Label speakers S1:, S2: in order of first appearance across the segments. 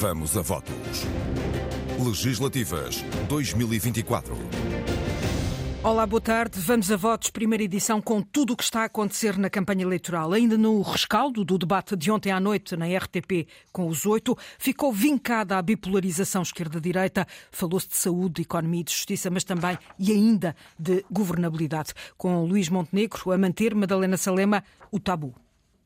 S1: Vamos a votos. Legislativas 2024.
S2: Olá, boa tarde. Vamos a votos, primeira edição, com tudo o que está a acontecer na campanha eleitoral. Ainda no rescaldo do debate de ontem à noite na RTP com os oito, ficou vincada a bipolarização esquerda-direita. Falou-se de saúde, de economia e de justiça, mas também e ainda de governabilidade. Com Luís Montenegro a manter Madalena Salema o tabu.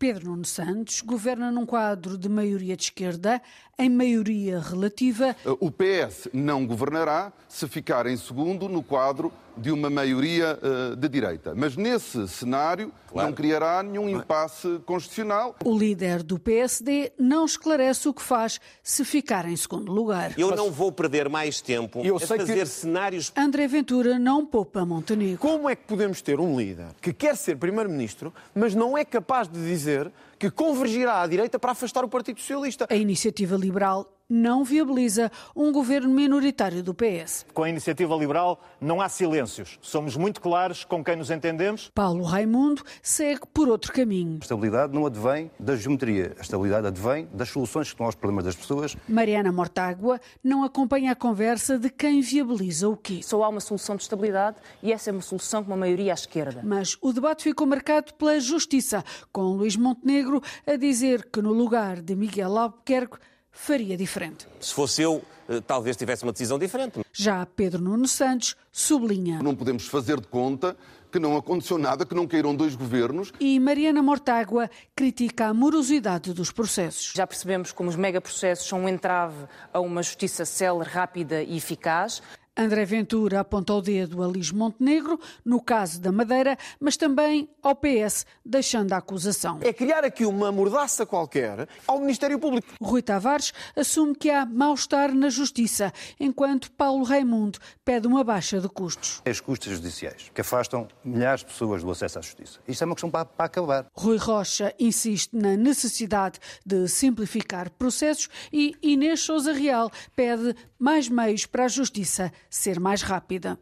S3: Pedro Nuno Santos governa num quadro de maioria de esquerda, em maioria relativa.
S4: O PS não governará se ficar em segundo no quadro de uma maioria uh, de direita. Mas nesse cenário claro. não criará nenhum impasse constitucional.
S3: O líder do PSD não esclarece o que faz se ficar em segundo lugar.
S5: Eu não vou perder mais tempo Eu a fazer que... cenários.
S3: André Ventura não poupa Montenegro.
S6: Como é que podemos ter um líder que quer ser primeiro-ministro, mas não é capaz de dizer que convergirá à direita para afastar o Partido Socialista?
S3: A iniciativa liberal não viabiliza um governo minoritário do PS.
S7: Com a iniciativa liberal não há silêncios. Somos muito claros com quem nos entendemos.
S3: Paulo Raimundo segue por outro caminho.
S8: A estabilidade não advém da geometria. A estabilidade advém das soluções que estão aos problemas das pessoas.
S3: Mariana Mortágua não acompanha a conversa de quem viabiliza o quê.
S9: Só há uma solução de estabilidade e essa é uma solução com uma maioria à esquerda.
S3: Mas o debate ficou marcado pela justiça, com Luís Montenegro a dizer que no lugar de Miguel Albuquerque faria diferente.
S5: Se fosse eu, eh, talvez tivesse uma decisão diferente.
S3: Já Pedro Nuno Santos sublinha.
S4: Não podemos fazer de conta que não aconteceu nada, que não caíram dois governos.
S3: E Mariana Mortágua critica a morosidade dos processos.
S9: Já percebemos como os megaprocessos são um entrave a uma justiça célere, rápida e eficaz.
S3: André Ventura aponta o dedo a Luís Montenegro, no caso da Madeira, mas também ao PS, deixando a acusação.
S6: É criar aqui uma mordaça qualquer ao Ministério Público.
S3: Rui Tavares assume que há mal-estar na Justiça, enquanto Paulo Raimundo pede uma baixa de custos.
S8: As custas judiciais, que afastam milhares de pessoas do acesso à Justiça. Isto é uma questão para, para acabar.
S3: Rui Rocha insiste na necessidade de simplificar processos e Inês Souza Real pede mais meios para a Justiça ser mais rápida.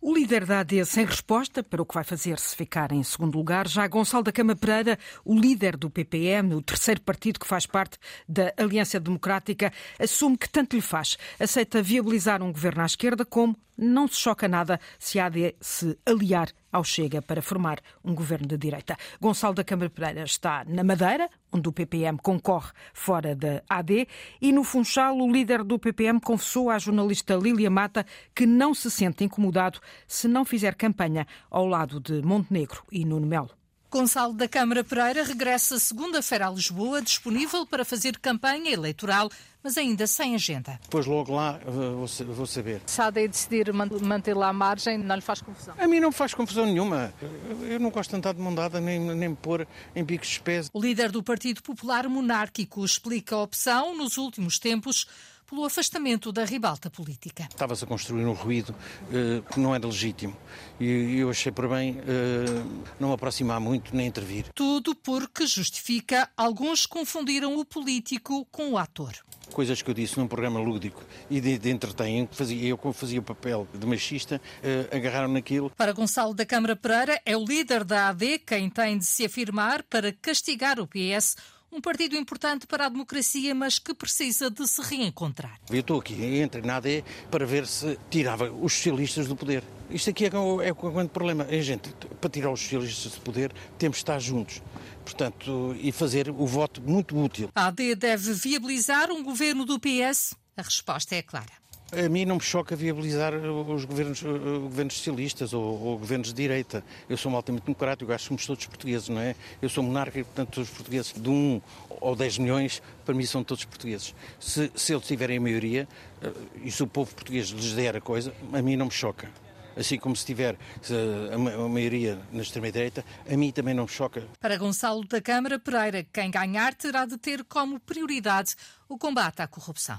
S2: O líder da AD sem resposta para o que vai fazer se ficar em segundo lugar. Já Gonçalo da Cama Pereira, o líder do PPM, o terceiro partido que faz parte da Aliança Democrática, assume que tanto lhe faz. Aceita viabilizar um governo à esquerda como não se choca nada se a AD se aliar ao Chega para formar um governo de direita. Gonçalo da Câmara Pereira está na Madeira, onde o PPM concorre fora da AD, e no Funchal o líder do PPM confessou à jornalista Lília Mata que não se sente incomodado se não fizer campanha ao lado de Montenegro e Nuno Melo.
S10: Gonçalo da Câmara Pereira regressa segunda-feira a Lisboa, disponível para fazer campanha eleitoral, mas ainda sem agenda.
S11: Depois logo lá vou saber.
S10: Se a AD decidir manter lá a margem, não lhe faz confusão?
S11: A mim não me faz confusão nenhuma. Eu não gosto de andar de mão dada, nem, nem me pôr em bicos de pés.
S10: O líder do Partido Popular Monárquico explica a opção, nos últimos tempos, pelo afastamento da ribalta política.
S11: Estava-se a construir um ruído uh, que não era legítimo e eu achei por bem uh, não aproximar muito nem intervir.
S10: Tudo porque justifica alguns confundiram o político com o ator
S11: coisas que eu disse num programa lúdico e de, de entretém, fazia, eu fazia o papel de machista, uh, agarraram naquilo.
S10: Para Gonçalo da Câmara Pereira, é o líder da AD quem tem de se afirmar para castigar o PS um partido importante para a democracia, mas que precisa de se reencontrar.
S11: Eu estou aqui, entrei na AD para ver se tirava os socialistas do poder. Isto aqui é o, é o grande problema. A gente, para tirar os socialistas do poder, temos de estar juntos. Portanto, e fazer o voto muito útil.
S10: A AD deve viabilizar um governo do PS? A resposta é clara.
S11: A mim não me choca viabilizar os governos, governos socialistas ou, ou, governos de direita. Eu sou um altamente democrático, acho que somos todos portugueses, não é? Eu sou monarca e, portanto, todos os portugueses de um ou dez milhões, para mim são todos portugueses. Se, se eles tiverem a maioria eh, e se o povo português lhes der a coisa, a mim não me choca assim como se tiver a maioria na extrema-direita, a mim também não me choca.
S10: Para Gonçalo da Câmara Pereira, quem ganhar terá de ter como prioridade o combate à corrupção.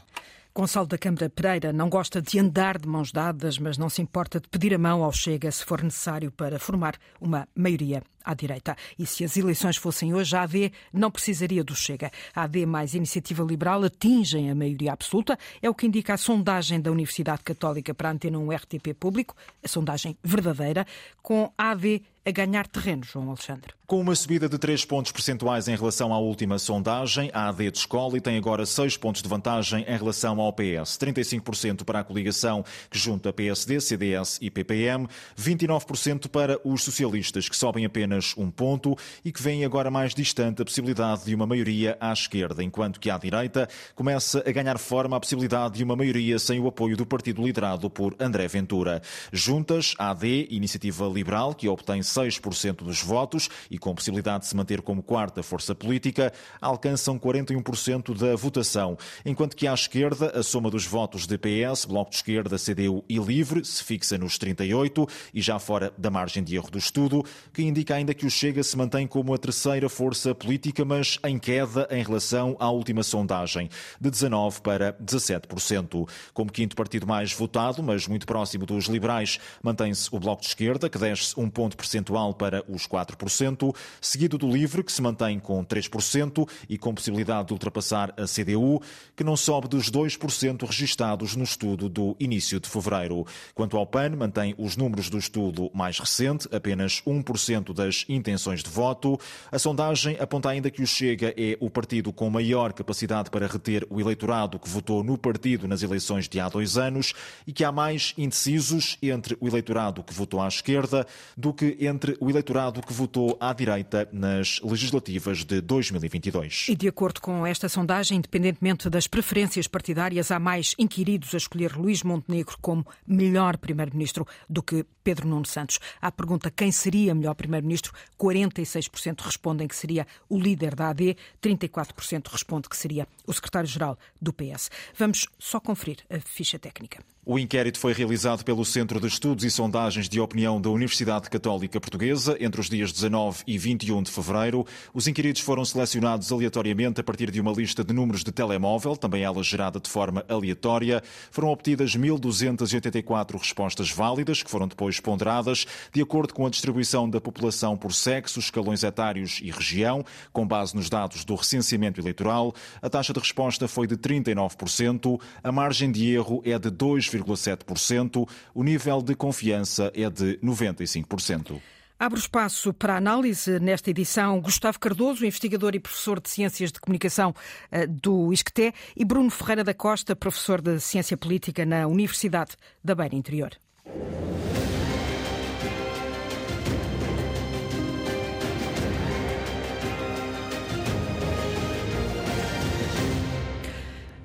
S2: Gonçalo da Câmara Pereira não gosta de andar de mãos dadas, mas não se importa de pedir a mão ao Chega se for necessário para formar uma maioria à direita. E se as eleições fossem hoje, a AD não precisaria do Chega. A AD mais Iniciativa Liberal atingem a maioria absoluta, é o que indica a sondagem da Universidade Católica para a Antena 1 RTP Público, a sondagem verdadeira, com a AD a ganhar terreno, João Alexandre.
S12: Com uma subida de 3 pontos percentuais em relação à última sondagem, a AD de escola tem agora 6 pontos de vantagem em relação ao PS. 35% para a coligação que junta PSD, CDS e PPM, 29% para os socialistas, que sobem apenas um ponto e que vêm agora mais distante a possibilidade de uma maioria à esquerda, enquanto que à direita começa a ganhar forma a possibilidade de uma maioria sem o apoio do partido liderado por André Ventura. Juntas, a AD, Iniciativa Liberal, que obtém 6% dos votos e com possibilidade de se manter como quarta força política, alcançam 41% da votação, enquanto que à esquerda a soma dos votos de PS, Bloco de Esquerda, CDU e Livre se fixa nos 38 e já fora da margem de erro do estudo, que indica ainda que o Chega se mantém como a terceira força política, mas em queda em relação à última sondagem, de 19 para 17%. Como quinto partido mais votado, mas muito próximo dos liberais, mantém-se o Bloco de Esquerda, que desce um ponto percentual para os 4%, seguido do LIVRE, que se mantém com 3% e com possibilidade de ultrapassar a CDU, que não sobe dos 2% registados no estudo do início de fevereiro. Quanto ao PAN, mantém os números do estudo mais recente, apenas 1% das intenções de voto. A sondagem aponta ainda que o Chega é o partido com maior capacidade para reter o eleitorado que votou no partido nas eleições de há dois anos e que há mais indecisos entre o eleitorado que votou à esquerda do que entre o eleitorado que votou à direita nas legislativas de 2022.
S2: E de acordo com esta sondagem, independentemente das preferências partidárias, há mais inquiridos a escolher Luís Montenegro como melhor primeiro-ministro do que Pedro Nuno Santos. À pergunta quem seria melhor primeiro-ministro, 46% respondem que seria o líder da AD, 34% responde que seria o secretário-geral do PS. Vamos só conferir a ficha técnica.
S12: O inquérito foi realizado pelo Centro de Estudos e Sondagens de Opinião da Universidade Católica Portuguesa entre os dias 19 e 21 de fevereiro. Os inquiridos foram selecionados aleatoriamente a partir de uma lista de números de telemóvel, também ela gerada de forma aleatória. Foram obtidas 1.284 respostas válidas, que foram depois ponderadas de acordo com a distribuição da população por sexo, escalões etários e região, com base nos dados do recenseamento eleitoral. A taxa de resposta foi de 39%, a margem de erro é de 2 2,7%. O nível de confiança é de 95%.
S2: Abre o espaço para análise nesta edição Gustavo Cardoso, investigador e professor de Ciências de Comunicação eh, do ISCTE, e Bruno Ferreira da Costa, professor de Ciência Política na Universidade da Beira Interior.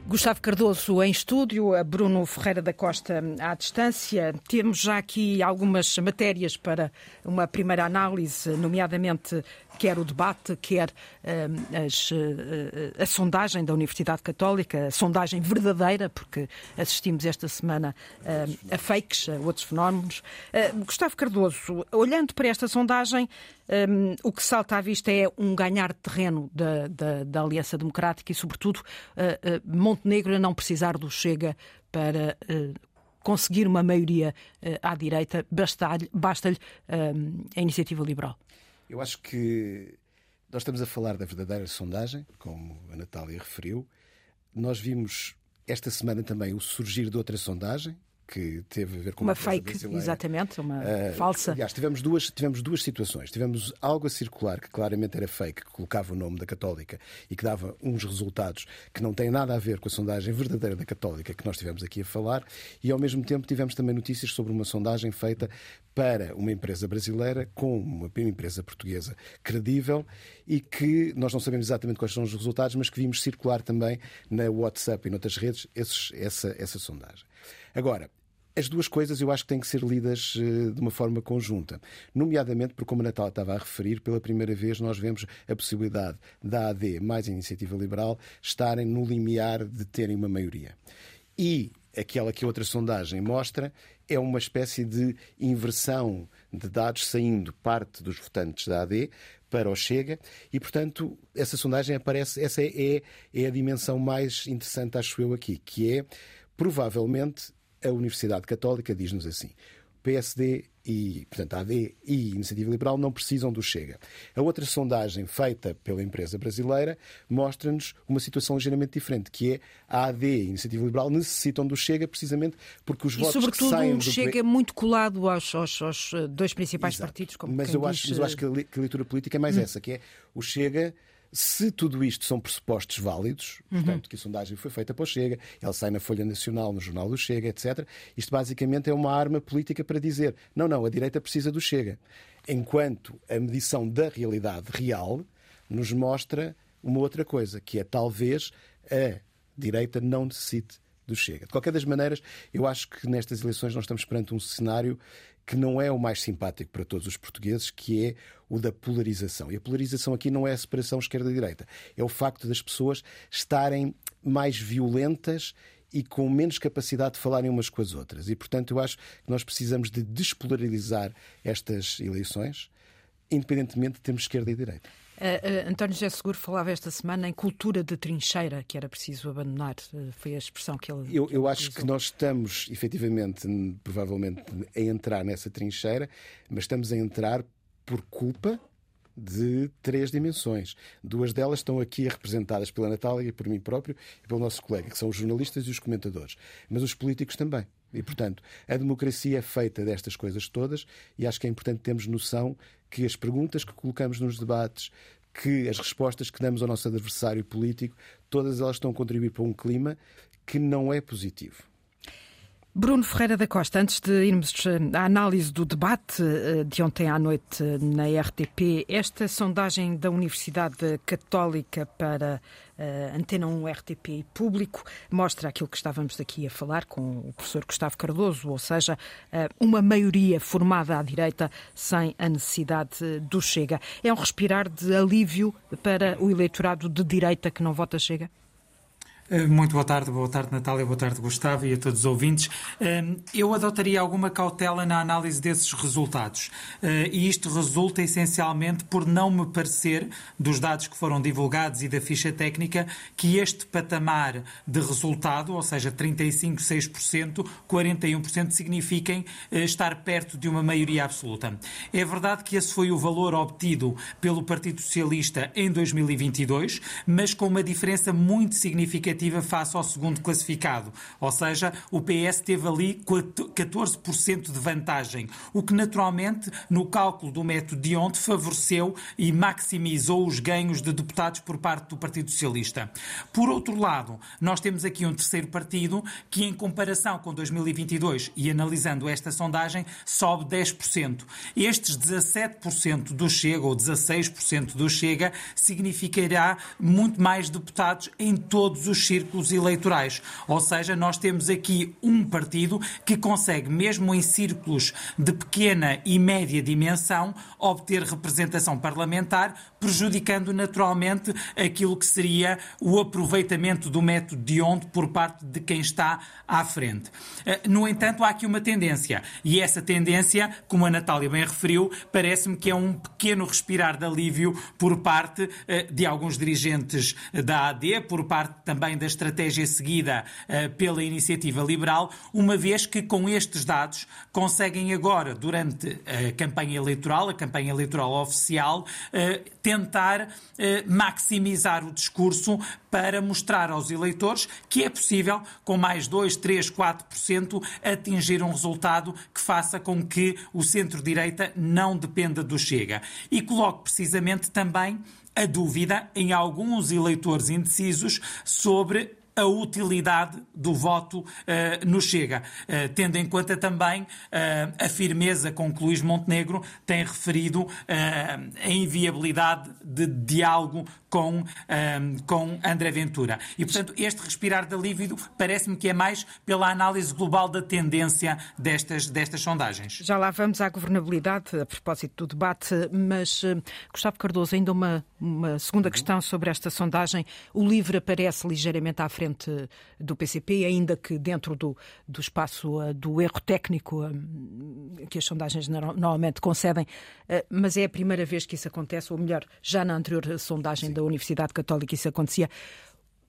S2: Gustavo Cardoso em estúdio, Bruno Ferreira da Costa à distância. Temos já aqui algumas matérias para uma primeira análise, nomeadamente quer o debate, quer uh, as, uh, a sondagem da Universidade Católica, a sondagem verdadeira, porque assistimos esta semana uh, a fakes, a outros fenómenos. Gustavo Cardoso, olhando para esta sondagem, um, o que salta à vista é um ganhar terreno da, da, da Aliança Democrática e, sobretudo, Montenegro a não precisar do Chega para conseguir uma maioria à direita, basta-lhe basta a iniciativa liberal.
S13: Eu acho que nós estamos a falar da verdadeira sondagem, como a Natália referiu. Nós vimos esta semana também o surgir de outra sondagem, que teve a ver com
S2: uma, uma fake, brasileira. exatamente, uma uh, falsa.
S13: Aliás, tivemos duas, tivemos duas situações. Tivemos algo a circular que claramente era fake, que colocava o nome da Católica e que dava uns resultados que não têm nada a ver com a sondagem verdadeira da Católica que nós tivemos aqui a falar, e ao mesmo tempo tivemos também notícias sobre uma sondagem feita para uma empresa brasileira com uma empresa portuguesa credível e que nós não sabemos exatamente quais são os resultados, mas que vimos circular também na WhatsApp e noutras redes esses, essa, essa sondagem. Agora, as duas coisas eu acho que têm que ser lidas eh, de uma forma conjunta. Nomeadamente, porque, como a Natal estava a referir, pela primeira vez nós vemos a possibilidade da AD mais a Iniciativa Liberal estarem no limiar de terem uma maioria. E aquela que outra sondagem mostra é uma espécie de inversão de dados saindo parte dos votantes da AD para o Chega e, portanto, essa sondagem aparece, essa é, é a dimensão mais interessante, acho eu, aqui, que é provavelmente a Universidade Católica diz-nos assim: PSD e, portanto, AD e Iniciativa Liberal não precisam do Chega. A outra sondagem feita pela empresa brasileira mostra-nos uma situação ligeiramente diferente, que é a AD e a Iniciativa Liberal necessitam do Chega precisamente porque os
S2: e,
S13: votos
S2: sobretudo,
S13: que saem
S2: um
S13: do...
S2: Chega muito colado aos, aos, aos dois principais
S13: Exato.
S2: partidos. Como
S13: mas, eu acho,
S2: diz...
S13: mas eu acho que a, li, que a leitura política é mais
S2: hum.
S13: essa, que é o Chega se tudo isto são pressupostos válidos,
S2: Uhum.
S13: portanto, que a sondagem foi feita para o Chega, ela sai na Folha Nacional, no Jornal do Chega, etc., isto basicamente é uma arma política para dizer não, não, a direita precisa do Chega. Enquanto a medição da realidade real nos mostra uma outra coisa, que é talvez a direita não necessite do Chega. De qualquer das maneiras, eu acho que nestas eleições nós estamos perante um cenário que não é o mais simpático para todos os portugueses, que é o da polarização. E a polarização aqui não é a separação esquerda-direita, é o facto das pessoas estarem mais violentas e com menos capacidade de falarem umas com as outras. E, portanto, eu acho que nós precisamos de despolarizar estas eleições, independentemente de termos esquerda e direita.
S2: Uh, uh, António José Seguro falava esta semana em cultura de trincheira, que era preciso abandonar. Uh, foi a expressão que ele.
S13: Eu, eu acho que nós estamos, efetivamente, provavelmente, a entrar nessa trincheira, mas estamos a entrar por culpa de três dimensões. Duas delas estão aqui representadas pela Natália e por mim próprio e pelo nosso colega, que são os jornalistas e os comentadores. Mas os políticos também. E, portanto, a democracia é feita destas coisas todas e acho que é importante termos noção que as perguntas que colocamos nos debates, que as respostas que damos ao nosso adversário político, todas elas estão a contribuir para um clima que não é positivo.
S2: Bruno Ferreira da Costa, antes de irmos à análise do debate de ontem à noite na RTP, esta sondagem da Universidade Católica para Antena 1 RTP e Público mostra aquilo que estávamos aqui a falar com o professor Gustavo Cardoso, ou seja, uh, uma maioria formada à direita sem a necessidade do Chega. É um respirar de alívio para o eleitorado de direita que não vota Chega?
S14: Muito boa tarde, boa tarde Natália, boa tarde Gustavo e a todos os ouvintes. Eu adotaria alguma cautela na análise desses resultados e isto resulta essencialmente por não me parecer, dos dados que foram divulgados e da ficha técnica, que este patamar de resultado, ou seja, 35, 6%, 41%, signifiquem estar perto de uma maioria absoluta. É verdade que esse foi o valor obtido pelo Partido Socialista em 2022, mas com uma diferença muito significativa face ao segundo classificado. Ou seja, o PS teve ali 14% de vantagem, o que naturalmente, no cálculo do método de ontem, favoreceu e maximizou os ganhos de deputados por parte do Partido Socialista. Por outro lado, nós temos aqui um terceiro partido que, em comparação com 2022 e analisando esta sondagem, sobe 10%. Estes 17% do Chega, ou 16% do Chega, significará muito mais deputados em todos os círculos eleitorais. Ou seja, nós temos aqui um partido que consegue, mesmo em círculos de pequena e média dimensão, obter representação parlamentar, prejudicando naturalmente aquilo que seria o aproveitamento do método de onde por parte de quem está à frente. No entanto, há aqui uma tendência, e essa tendência, como a Natália bem referiu, parece-me que é um pequeno respirar de alívio por parte de alguns dirigentes da AD, por parte também da estratégia seguida uh, pela iniciativa liberal, uma vez que com estes dados conseguem agora, durante a campanha eleitoral, a campanha eleitoral oficial, uh, tentar maximizar o discurso para mostrar aos eleitores que é possível, com mais 2, 3, 4%, atingir um resultado que faça com que o centro-direita não dependa do Chega. E coloque precisamente também a dúvida em alguns eleitores indecisos sobre a utilidade do voto uh, no Chega, uh, tendo em conta também uh, a firmeza com que Luís Montenegro tem referido a inviabilidade de diálogo com, com André Ventura. E, portanto, este respirar de alívio parece-me que é mais pela análise global da tendência destas, destas sondagens.
S2: Já lá vamos à governabilidade, a propósito do debate, mas Gustavo Cardoso, ainda uma, uma segunda questão sobre esta sondagem. O LIVRE aparece ligeiramente à frente do PCP, ainda que dentro do, do espaço do erro técnico que as sondagens normalmente concedem, mas é a primeira vez que isso acontece, ou melhor, já na anterior sondagem Sim. da Universidade Católica isso acontecia.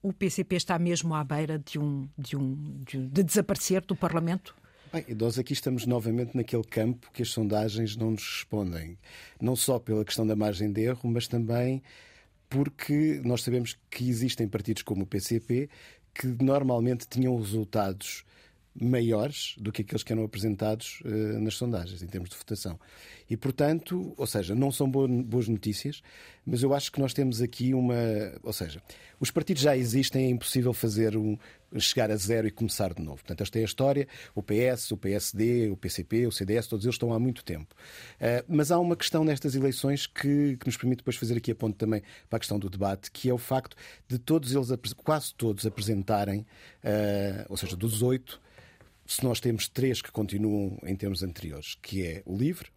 S2: O PCP está mesmo à beira de um, de um de, de desaparecer do Parlamento?
S13: Bem, nós aqui estamos novamente naquele campo que as sondagens não nos respondem. Não só pela questão da margem de erro, mas também porque nós sabemos que existem partidos como o PCP que normalmente tinham resultados maiores do que aqueles que eram apresentados uh, nas sondagens, em termos de votação. E, portanto, ou seja, não são boas notícias, mas eu acho que nós temos aqui uma. Ou seja, os partidos já existem, é impossível fazer um, chegar a zero e começar de novo. Portanto, esta é a história. O PS, o PSD, o PCP, o CDS, todos eles estão há muito tempo. Uh, mas há uma questão nestas eleições que, que, nos permite depois fazer aqui a ponto também para a questão do debate, que é o facto de todos eles, quase todos, apresentarem, uh, ou seja, dos oito, se nós temos três que continuam em termos anteriores, que é o LIVRE,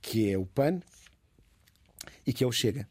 S13: que é o PAN e que é o Chega.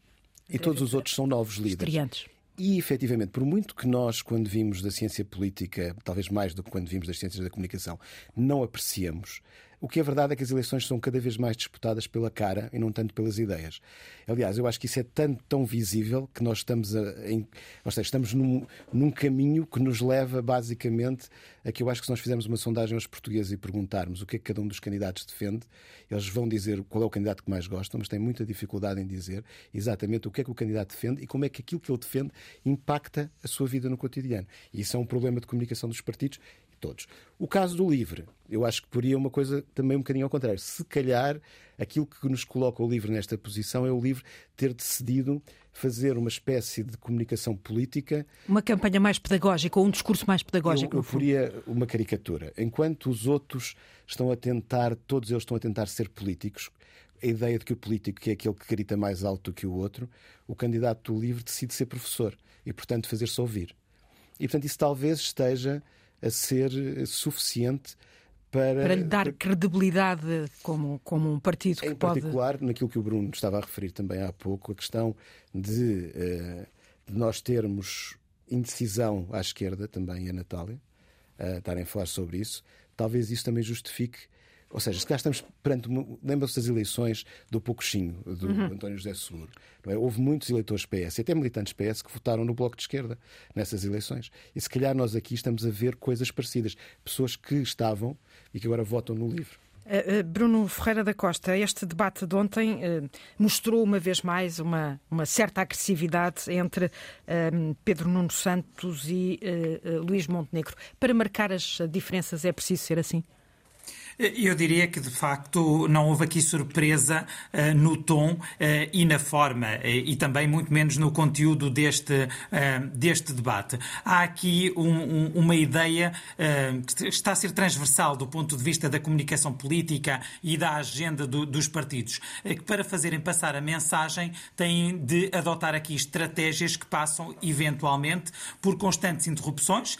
S13: E todos os outros são novos líderes.
S2: Estreantes.
S13: E, efetivamente, por muito que nós, quando vimos da ciência política, talvez mais do que quando vimos das ciências da comunicação, não apreciemos, o que é verdade é que as eleições são cada vez mais disputadas pela cara e não tanto pelas ideias. Aliás, eu acho que isso é tanto, tão visível que nós estamos, a, em, ou seja, estamos num, num caminho que nos leva basicamente a que eu acho que se nós fizermos uma sondagem aos portugueses e perguntarmos o que é que cada um dos candidatos defende, eles vão dizer qual é o candidato que mais gostam, mas têm muita dificuldade em dizer exatamente o que é que o candidato defende e como é que aquilo que ele defende impacta a sua vida no cotidiano. E isso é um problema de comunicação dos partidos todos. O caso do LIVRE, eu acho que poria uma coisa também um bocadinho ao contrário. Se calhar aquilo que nos coloca o LIVRE nesta posição é o LIVRE ter decidido fazer uma espécie de comunicação política.
S2: Uma campanha mais pedagógica ou um discurso mais pedagógico.
S13: Eu, eu poria uma caricatura. Enquanto os outros estão a tentar, todos eles estão a tentar ser políticos, a ideia de que o político que é aquele que grita mais alto do que o outro, o candidato do LIVRE decide ser professor e, portanto, fazer-se ouvir. E, portanto, isso talvez esteja a ser suficiente para,
S2: para lhe dar credibilidade como, como um partido que
S13: em
S2: pode.
S13: Em particular, naquilo que o Bruno estava a referir também há pouco, a questão de, uh, de nós termos indecisão à esquerda, também a Natália, uh, estarem a falar sobre isso, talvez isso também justifique ou seja, se calhar estamos perante. Lembram-se das eleições do Poucochinho, do uhum. António José Seguro. É? Houve muitos eleitores PS, e até militantes PS, que votaram no Bloco de Esquerda nessas eleições. E se calhar nós aqui estamos a ver coisas parecidas. Pessoas que estavam e que agora votam no livro.
S2: Uh, uh, Bruno Ferreira da Costa, este debate de ontem uh, mostrou uma vez mais uma, uma certa agressividade entre Pedro Nuno Santos e Luís Montenegro. Para marcar as diferenças é preciso ser assim?
S14: Eu diria que, de facto, não houve aqui surpresa uh, no tom uh, e na forma, uh, e também muito menos no conteúdo deste, deste debate. Há aqui um, um, uma ideia que está a ser transversal do ponto de vista da comunicação política e da agenda do, dos partidos, que para fazerem passar a mensagem têm de adotar aqui estratégias que passam, eventualmente, por constantes interrupções,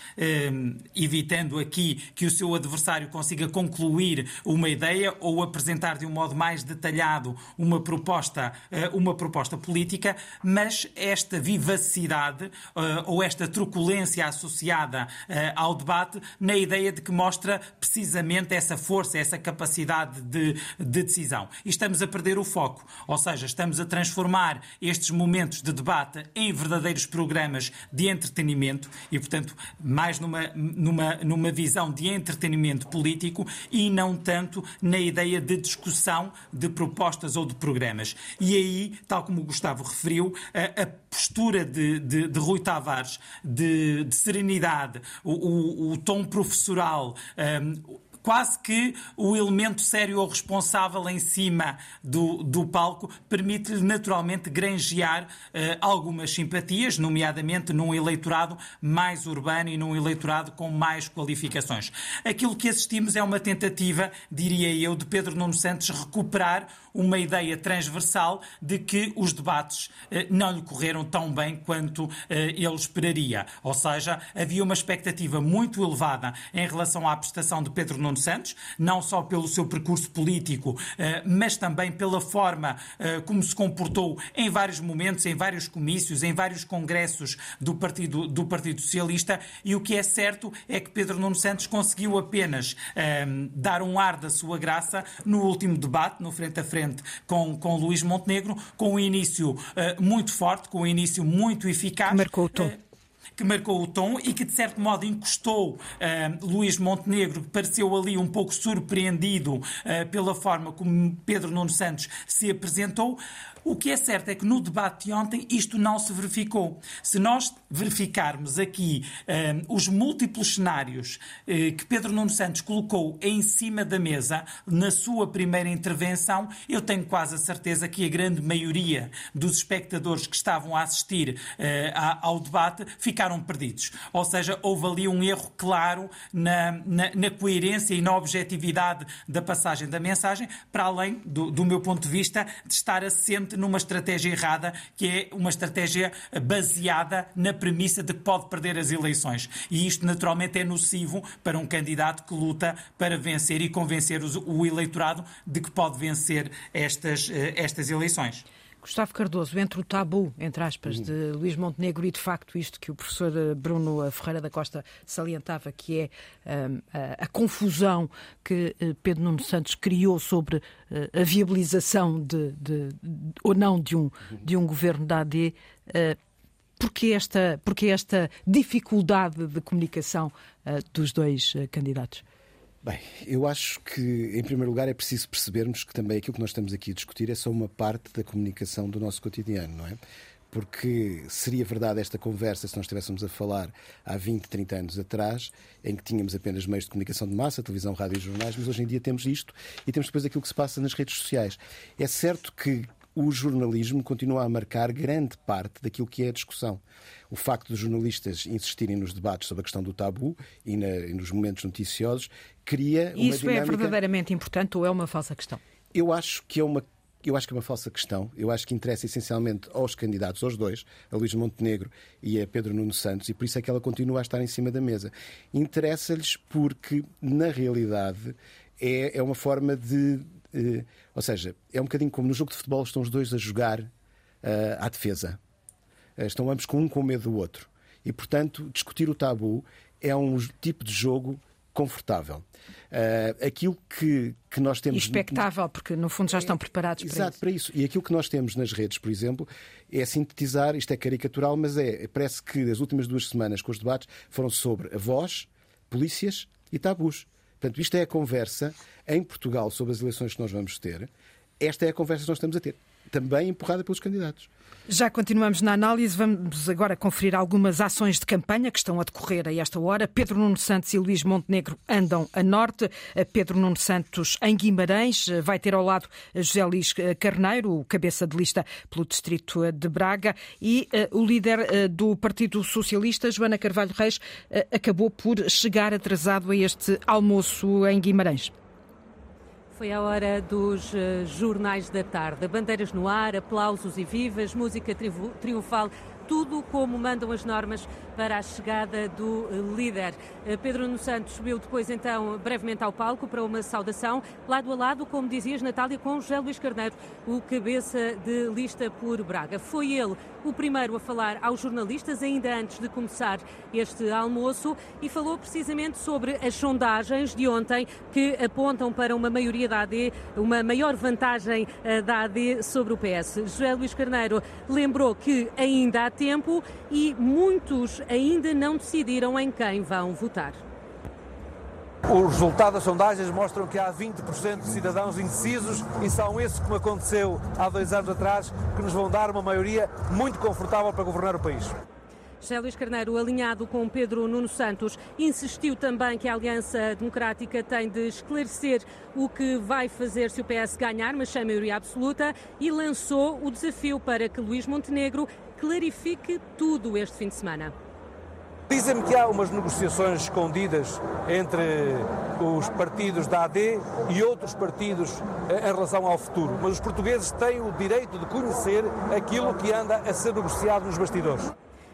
S14: evitando aqui que o seu adversário consiga concluir uma ideia ou apresentar de um modo mais detalhado uma proposta, eh, uma proposta política, mas esta vivacidade eh, ou esta truculência associada eh, ao debate na ideia de que mostra precisamente essa força, essa capacidade de, de decisão. E estamos a perder o foco, ou seja, estamos a transformar estes momentos de debate em verdadeiros programas de entretenimento e, portanto, mais numa, numa, numa visão de entretenimento político e não tanto na ideia de discussão de propostas ou de programas. E aí, tal como o Gustavo referiu, a, postura de, de, de, Rui Tavares, de, de serenidade, o, o, o, tom professoral, um, quase que o elemento sério ou responsável em cima do, do palco permite-lhe naturalmente granjear uh, algumas simpatias, nomeadamente num eleitorado mais urbano e num eleitorado com mais qualificações. Aquilo que assistimos é uma tentativa, diria eu, de Pedro Nuno Santos recuperar uma ideia transversal de que os debates uh, não lhe correram tão bem quanto uh, ele esperaria. Ou seja, havia uma expectativa muito elevada em relação à prestação de Pedro Nuno Santos, não só pelo seu percurso político, eh, mas também pela forma eh, como se comportou em vários momentos, em vários comícios, em vários congressos do Partido, do Partido Socialista. E o que é certo é que Pedro Nuno Santos conseguiu apenas eh, dar um ar da sua graça no último debate, no frente a frente com, com Luís Montenegro, com um início muito forte, com um início muito eficaz.
S2: Marcou o tom
S14: que marcou o tom e que, de certo modo, encostou uh, Luís Montenegro, que pareceu ali um pouco surpreendido uh, pela forma como Pedro Nuno Santos se apresentou. O que é certo é que no debate de ontem isto não se verificou. Se nós verificarmos aqui um, os múltiplos cenários que Pedro Nuno Santos colocou em cima da mesa na sua primeira intervenção, eu tenho quase a certeza que a grande maioria dos espectadores que estavam a assistir ao debate ficaram perdidos. Ou seja, houve ali um erro claro na, na, na coerência e na objetividade da passagem da mensagem, para além, do, do meu ponto de vista, de estar assente numa estratégia errada, que é uma estratégia baseada na premissa de que pode perder as eleições. E isto, naturalmente, é nocivo para um candidato que luta para vencer e convencer o eleitorado de que pode vencer estas, eh, estas eleições.
S2: Gustavo Cardoso, entre o tabu, entre aspas, de Luís Montenegro e de facto isto que o professor eh, Bruno Ferreira da Costa salientava, que é um, a, a, confusão que uh, Pedro Nuno Santos criou sobre a viabilização de, de, de, ou não de um, de um governo da AD, porque esta, porque esta dificuldade de comunicação dos dois candidatos?
S13: Bem, eu acho que, em primeiro lugar, é preciso percebermos que também aquilo que nós estamos aqui a discutir é só uma parte da comunicação do nosso cotidiano, não é? Porque seria verdade esta conversa se nós estivéssemos a falar há 20, 30 anos atrás, em que tínhamos apenas meios de comunicação de massa, televisão, rádio e jornais, mas hoje em dia temos isto e temos depois aquilo que se passa nas redes sociais. É certo que o jornalismo continua a marcar grande parte daquilo que é a discussão. O facto dos jornalistas insistirem nos debates sobre a questão do tabu e, na, e nos momentos noticiosos cria
S2: uma
S13: Isso é
S2: dinâmica... é verdadeiramente importante ou é uma falsa questão?
S13: Eu acho que é uma eu acho que é uma falsa questão. Eu acho que interessa essencialmente aos candidatos, aos dois, a Luís Montenegro e a Pedro Nuno Santos, e por isso é que ela continua a estar em cima da mesa. Interessa-lhes porque, na realidade, é, é uma forma de eh, ou seja, é um bocadinho como no jogo de futebol estão os dois a jogar uh, à defesa. Uh, estão ambos com um com medo do outro. E, portanto, discutir o tabu é um tipo de jogo confortável. Uh, aquilo que, que nós temos.
S2: E expectável, porque no fundo já estão preparados
S13: é,
S2: para
S13: exato,
S2: isso.
S13: para isso. E aquilo que nós temos nas redes, por exemplo, é sintetizar, isto é caricatural, mas é, parece que as últimas duas semanas com os debates foram sobre a voz, polícias e tabus. Portanto, isto é a conversa em Portugal sobre as eleições que nós vamos ter. Esta é a conversa que nós estamos a ter, também empurrada pelos candidatos.
S2: Já continuamos na análise, vamos agora conferir algumas ações de campanha que estão a decorrer a esta hora. Pedro Nuno Santos e Luís Montenegro andam a norte. Pedro Nuno Santos em Guimarães vai ter ao lado José Luís Carneiro, o cabeça de lista pelo distrito de Braga, e uh, o líder do Partido Socialista, Joana Carvalho Reis, acabou por chegar atrasado a este almoço em Guimarães.
S15: Foi a hora dos uh, jornais da tarde. Bandeiras no ar, aplausos e vivas, música triunfal tudo como mandam as normas para a chegada do eh, líder. Eh, Pedro Nuno Santos subiu depois, então, brevemente ao palco para uma saudação, lado a lado, como dizias, Natália, com José Luís Carneiro, o cabeça de lista por Braga. Foi ele o primeiro a falar aos jornalistas, ainda antes de começar este almoço, e falou precisamente sobre as sondagens de ontem que apontam para uma maioria da AD, uma maior vantagem eh, da AD sobre o PS. José Luís Carneiro lembrou que ainda há tempo e muitos ainda não decidiram em quem vão votar.
S16: O resultado das sondagens mostram que há 20% de cidadãos indecisos e são esses, como aconteceu há dois anos atrás, que nos vão dar uma maioria muito confortável para governar o país.
S15: José Luís Carneiro, alinhado com Pedro Nuno Santos, insistiu também que a Aliança Democrática tem de esclarecer o que vai fazer se o PS ganhar, mas sem maioria absoluta, e lançou o desafio para que Luís Montenegro clarifique tudo este fim de semana.
S16: Dizem-me que há umas negociações escondidas entre os partidos da AD e outros partidos eh, em relação ao futuro, mas os portugueses têm o direito de conhecer aquilo que anda a ser negociado nos bastidores.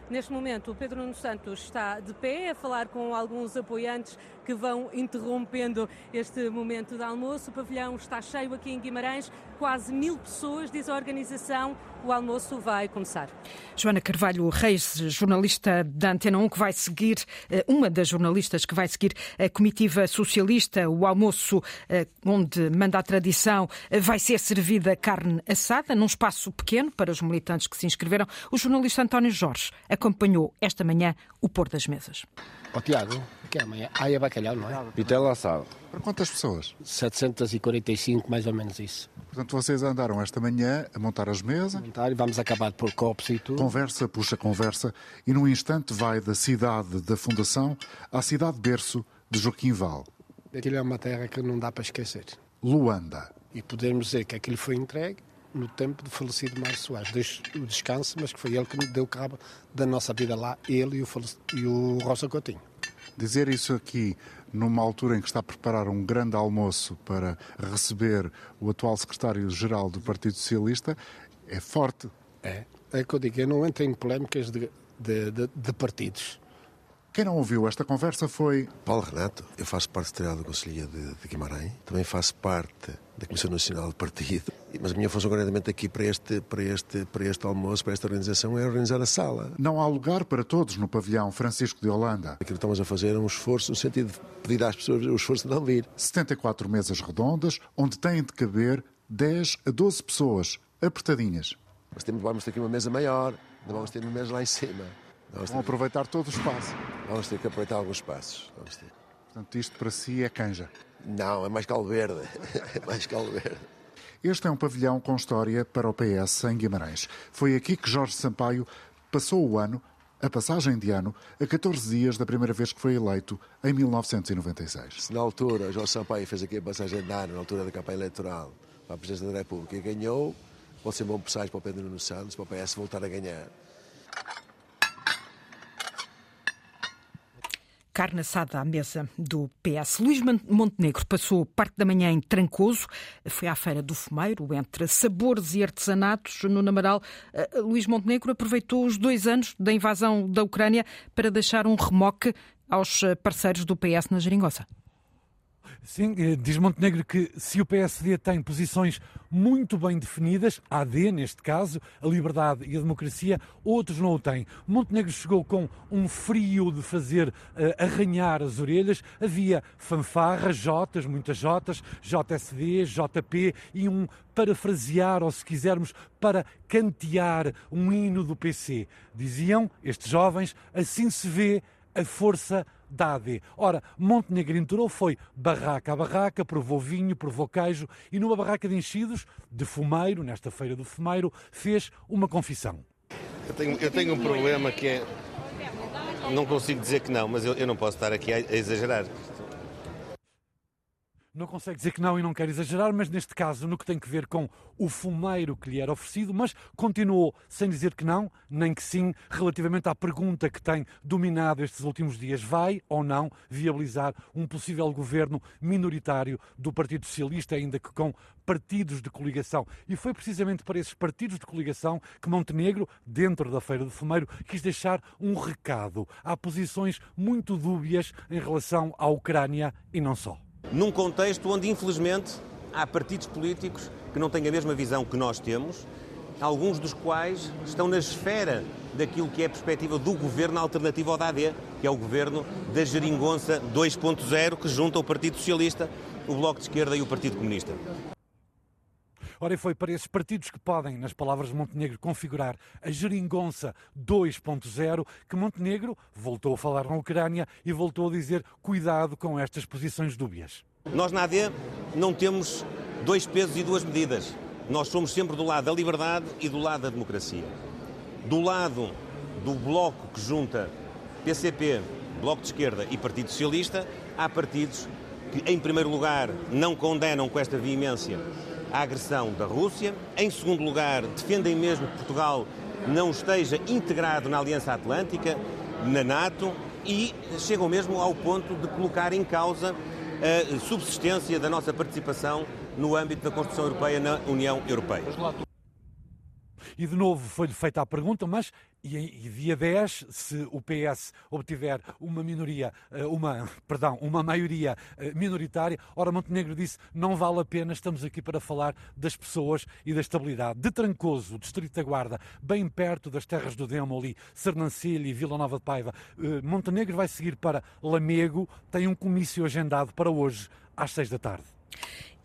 S15: Neste momento, o Pedro Nuno Santos está de pé a falar com alguns apoiantes que vão interrompendo este momento de almoço. O pavilhão está cheio aqui em Guimarães, quase mil pessoas, diz a organização, o almoço vai começar.
S2: Joana Carvalho Reis, jornalista da Antena 1, que vai seguir, eh, uma das jornalistas que vai seguir a comitiva socialista, o almoço eh, onde manda a tradição, eh, vai ser servida carne assada num espaço pequeno para os militantes que se inscreveram. O jornalista António Jorge acompanhou esta manhã o pôr das mesas.
S17: Ó oh, Tiago, que é amanhã? Ah, é bacalhau, não é?
S18: Vitela assado.
S19: Para quantas pessoas?
S17: 745, mais ou menos isso.
S19: Portanto, vocês andaram esta manhã a montar as mesas.
S17: Montar e vamos acabar por copos e tudo.
S19: Conversa, puxa conversa, e num instante vai da cidade da Fundação à cidade berço de Joaquim Val.
S17: Aquilo é uma terra que não dá para esquecer.
S19: Luanda.
S17: E podemos dizer que aquilo foi entregue no tempo do falecido Mário Soares. Deixo o descanso, mas que foi ele que deu cabo da nossa vida lá, ele e o, e o Rosa Coutinho.
S19: Dizer isso aqui numa altura em que está a preparar um grande almoço para receber o atual secretário-geral do Partido Socialista é forte.
S17: É, é que eu digo, eu não entro em polémicas de, de, de, de partidos.
S19: Quem não ouviu esta conversa foi.
S18: Paulo Renato, eu faço parte da do Conselho de, de, Guimarães, também faço parte da Comissão Nacional do Partido, mas a minha função, concretamente, aqui para este, para, este, para este almoço, para esta organização, é organizar a sala.
S19: Não há lugar para todos no pavilhão Francisco de Holanda.
S18: Aquilo que estamos a fazer é um esforço, no sentido de pedir às pessoas o esforço de não vir.
S19: 74 mesas redondas, onde têm de caber 10 a 12 pessoas, apertadinhas.
S18: Mas temos, vamos ter aqui uma mesa maior, vamos ter uma mesa lá em cima.
S19: Vão aproveitar todo o espaço.
S18: Vamos ter que aproveitar alguns espaços. Vamos ter.
S19: Portanto, isto para si é canja.
S18: Não, é mais calverde. é mais calverde.
S19: Este é um pavilhão com história para o PS em Guimarães. Foi aqui que Jorge Sampaio passou o ano, a passagem de ano, a 14 dias da primeira vez que foi eleito, em 1996.
S18: Se na altura Jorge Sampaio fez aqui a passagem de ano, na altura da campanha eleitoral, para a Presidência da República e ganhou, pode ser bom presságio para o Pedro Nuno Santos, para o PS voltar a ganhar.
S2: Carne assada à mesa do PS. Luís Montenegro passou parte da manhã em Trancoso, foi à Feira do Fumeiro, entre sabores e artesanatos no Namaral. Eh, Luís Montenegro aproveitou os dois anos da invasão da Ucrânia para deixar um remoque aos eh, parceiros do PS na Geringossa.
S16: Sim, eh, diz Montenegro que se o PSD tem posições muito bem definidas, a AD neste caso, a liberdade e a democracia, outros não o têm. Montenegro chegou com um frio de fazer uh, arranhar as orelhas, havia fanfarras, Jotas, muitas Jotas, JSD, JP e um parafrasear, ou se quisermos, para cantear um hino do PC. Diziam estes jovens, assim se vê a força da AD. Ora, Montenegro entrou, foi barraca a barraca, provou vinho, provou queijo e numa barraca de enchidos, de fumeiro, nesta feira do fumeiro, fez uma confissão.
S5: Eu tenho, eu tenho um problema que é. Não consigo dizer que não, mas eu, eu não posso estar aqui a, a exagerar
S16: não consegue dizer que não e não quer exagerar, mas neste caso, no que tem que ver com o fumeiro que lhe era oferecido, mas continuou sem dizer que não, nem que sim, relativamente à pergunta que tem dominado estes últimos dias: vai ou não viabilizar um possível governo minoritário do Partido Socialista, ainda que com partidos de coligação. E foi precisamente para esses partidos de coligação que Montenegro, dentro da Feira do Fumeiro, quis deixar um recado. Há posições muito dúbias em relação à Ucrânia e não só
S5: num contexto onde, infelizmente, há partidos políticos que não têm a mesma visão que nós temos, alguns dos quais estão na esfera daquilo que é a perspectiva do governo alternativo ao da AD, que é o governo da geringonça 2.0, que junta o Partido Socialista, o Bloco de Esquerda e o Partido Comunista.
S16: Ora, e foi para esses partidos que podem, nas palavras de Montenegro, configurar a geringonça 2.0 que Montenegro voltou a falar na Ucrânia e voltou a dizer cuidado com estas posições dúbias.
S5: Nós na AD não temos dois pesos e duas medidas. Nós somos sempre do lado da liberdade e do lado da democracia. Do lado do bloco que junta PCP, Bloco de Esquerda e Partido Socialista, há partidos que, em primeiro lugar, não condenam com esta veemência a agressão da Rússia. Em segundo lugar, defendem mesmo que Portugal não esteja integrado na Aliança Atlântica, na NATO, e chegam mesmo ao ponto de colocar em causa a subsistência da nossa participação no âmbito da construção europeia na União Europeia.
S16: E de novo foi-lhe feita a pergunta, mas e, e dia 10, se o PS obtiver uma minoria, eh, uma, perdão, uma maioria eh, minoritária, ora Montenegro disse não vale a pena, estamos aqui para falar das pessoas e da estabilidade. De Trancoso, Distrito da Guarda, bem perto das terras do Demo ali, e Vila Nova de Paiva, eh, Montenegro vai seguir para Lamego, tem um comício agendado para hoje, às seis da tarde.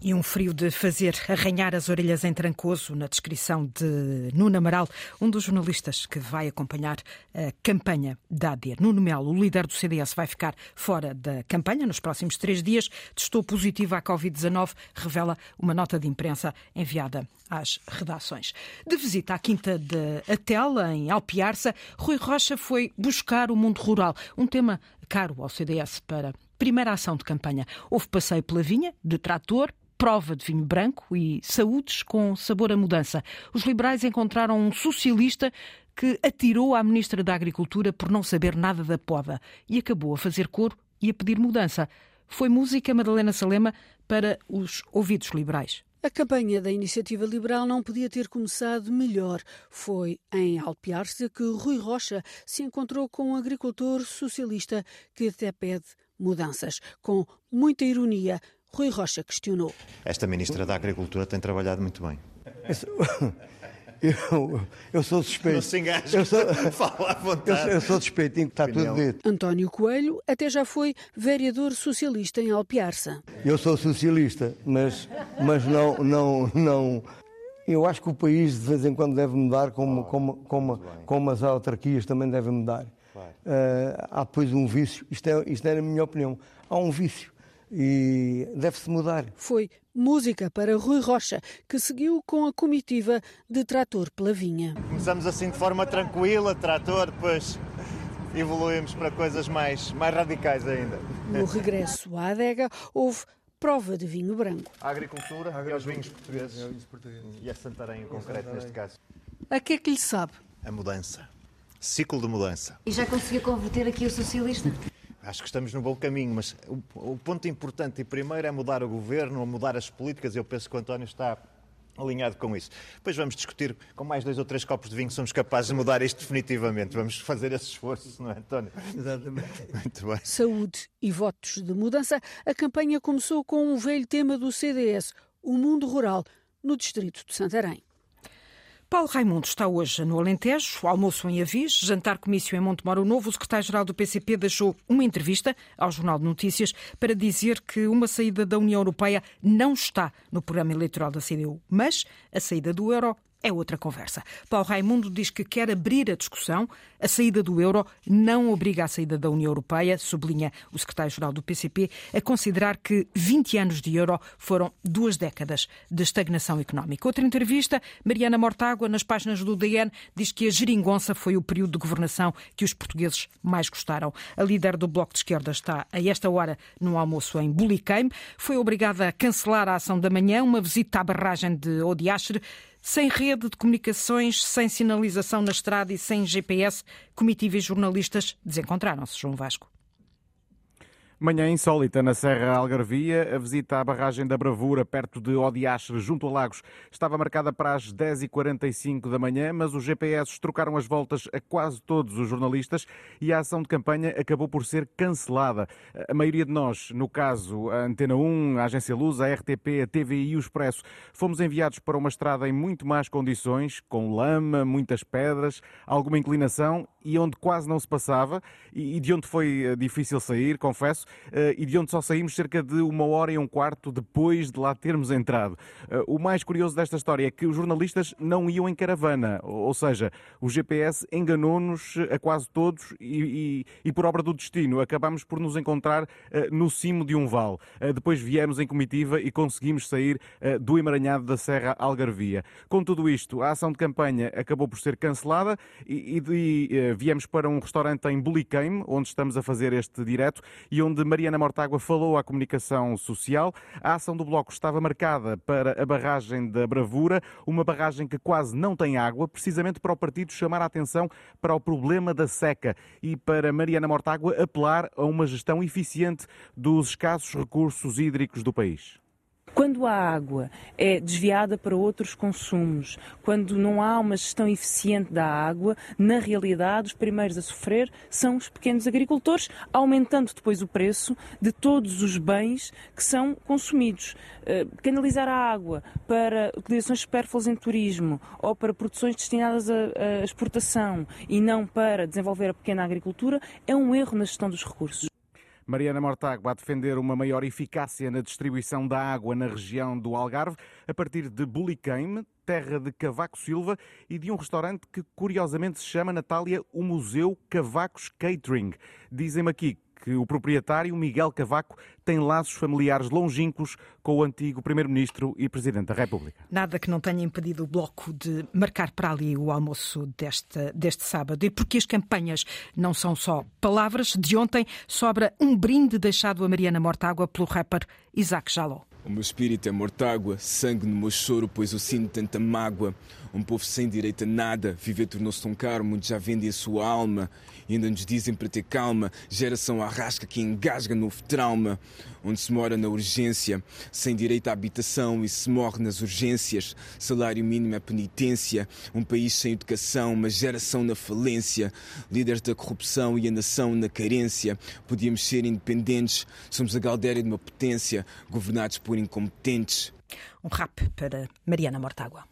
S2: E um frio de fazer arranhar as orelhas em Trancoso, na descrição de Nuno Amaral, um dos jornalistas que vai acompanhar a campanha da AD. Nuno Melo, o líder do CDS, vai ficar fora da campanha nos próximos três dias. Testou positivo à Covid-19, revela uma nota de imprensa enviada às redações. De visita à Quinta de Atela, em Alpiarça, Rui Rocha foi buscar o mundo rural, um tema caro ao CDS para primeira ação de campanha. Houve passeio pela vinha, de trator, prova de vinho branco e saúdes com sabor a mudança. Os liberais encontraram um socialista que atirou à Ministra da Agricultura por não saber nada da poda e acabou a fazer coro e a pedir mudança. Foi música Madalena Salema para os ouvidos liberais.
S3: A campanha da Iniciativa Liberal não podia ter começado melhor. Foi em Alpiarce que Rui Rocha se encontrou com um agricultor socialista que até pede mudanças. Com muita ironia, Rui Rocha questionou.
S8: Esta Ministra da Agricultura tem trabalhado muito bem.
S20: Eu, eu sou suspeito.
S8: Não se engaja.
S20: Eu sou,
S8: Fala à vontade.
S20: Eu, eu sou suspeitinho que está tudo dito.
S3: António Coelho até já foi vereador socialista em Alpiarça.
S20: Eu sou socialista, mas, mas não, não, não. Eu acho que o país de vez em quando deve mudar, como, como, como, como as autarquias também devem mudar. Uh, há depois um vício, isto é, isto é a minha opinião, há um vício e deve-se mudar.
S3: Foi música para Rui Rocha, que seguiu com a comitiva de Trator pela Vinha.
S7: Começamos assim de forma tranquila, Trator, depois evoluímos para coisas mais, mais radicais ainda.
S3: No regresso à adega, houve prova de vinho branco.
S7: A agricultura, a agricultura. e os vinhos portugueses.
S20: É, vinhos portugueses.
S7: E a Santarém em concreto, neste caso.
S3: A que é que lhe sabe?
S8: A mudança. Ciclo de mudança.
S21: E já conseguiu converter aqui o socialista?
S8: Acho que estamos no bom caminho, mas o, o, ponto importante e primeiro é mudar o governo, mudar as políticas. Eu penso que o António está alinhado com isso. Depois vamos discutir com mais dois ou três copos de vinho se somos capazes de mudar isto definitivamente. Vamos fazer esse esforço, não é, António?
S20: Exatamente.
S8: Muito bem.
S3: Saúde e votos de mudança. A campanha começou com um velho tema do CDS, o mundo rural, no distrito de Santarém. Paulo Raimundo está hoje no Alentejo, almoço em Avis, jantar comício em Montemoro Novo. O secretário-geral do PCP deixou uma entrevista ao Jornal de Notícias para dizer que uma saída da União Europeia não está no programa eleitoral da CDU, mas a saída do euro é outra conversa. Paulo Raimundo diz que quer abrir a discussão. A saída do euro não obriga a saída da União Europeia, sublinha o secretário-geral do PCP, a considerar que 20 anos de euro foram duas décadas de estagnação económica. Outra entrevista, Mariana Mortágua, nas páginas do DN, diz que a geringonça foi o período de governação que os portugueses mais gostaram. A líder do Bloco de Esquerda está, a esta hora, num almoço em Buliqueime. Foi obrigada a cancelar a ação da manhã, uma visita à barragem de Odiastre. Sem rede de comunicações, sem sinalização na estrada e sem GPS, comitiva e jornalistas desencontraram-se, João Vasco.
S22: Manhã insólita na Serra Algarvia, a visita à barragem da Bravura, perto de Odiastre, junto a Lagos, estava marcada para as 10h45 da manhã, mas os GPS trocaram as voltas a quase todos os jornalistas e a ação de campanha acabou por ser cancelada. A maioria de nós, no caso a Antena 1, a Agência Luz, a RTP, a TVI e o Expresso, fomos enviados para uma estrada em muito más condições, com lama, muitas pedras, alguma inclinação e onde quase não se passava e de onde foi eh, difícil sair, confesso, eh, e de onde só saímos cerca de uma hora e um quarto depois de lá termos entrado. Eh, o mais curioso desta história é que os jornalistas não iam em caravana, ou seja, o GPS enganou-nos a quase todos e, e, e, por obra do destino acabámos por nos encontrar no cimo de um vale. Depois viemos em comitiva e conseguimos sair do emaranhado da Serra Algarvia. Com tudo isto, a ação de campanha acabou por ser cancelada e, e viemos para um restaurante em Buliqueime, onde estamos a fazer este direto e onde Mariana Mortágua falou à comunicação social. A ação do Bloco estava marcada para a barragem da Bravura, uma barragem que quase não tem água, precisamente para o partido chamar a atenção para o problema da seca e para Mariana Mortágua apelar a uma gestão eficiente dos escassos recursos hídricos do país.
S9: Quando a água é desviada para outros consumos, quando não há uma gestão eficiente da água, na realidade os primeiros a sofrer são os pequenos agricultores, aumentando depois o preço de todos os bens que são consumidos. Uh, canalizar a água para utilizações supérfluas em turismo ou para produções destinadas à exportação e não para desenvolver a pequena agricultura é um erro na gestão dos recursos.
S22: Mariana Mortágua a defender uma maior eficácia na distribuição da água na região do Algarve, a partir de Buliqueime, terra de Cavaco Silva e de um restaurante que curiosamente se chama, Natália, o Museu Cavacos Catering. Dizem-me aqui que o proprietário, Miguel Cavaco, tem laços familiares longínquos com o antigo Primeiro-Ministro e Presidente da República.
S2: Nada que não tenha impedido o Bloco de marcar para ali o almoço deste, deste sábado. E porque as campanhas não são só palavras, de ontem sobra um brinde deixado a Mariana Mortágua pelo rapper Isaac Jaló.
S23: O meu espírito é mortágua, sangue no meu choro, pois eu sinto tanta mágoa. Um povo sem direito a nada, viver tornou-se tão caro, muitos já vendem a sua alma. E ainda nos dizem para ter calma, geração arrasca que engasga novo trauma. Onde se mora na urgência, sem direito à habitação e se morre nas urgências. Salário mínimo é penitência, um país sem educação, uma geração na falência. Líderes da corrupção e a nação na carência. Podíamos ser independentes, somos a galdéria de uma potência, governados por incompetentes.
S2: Um rap para Mariana Mortágua.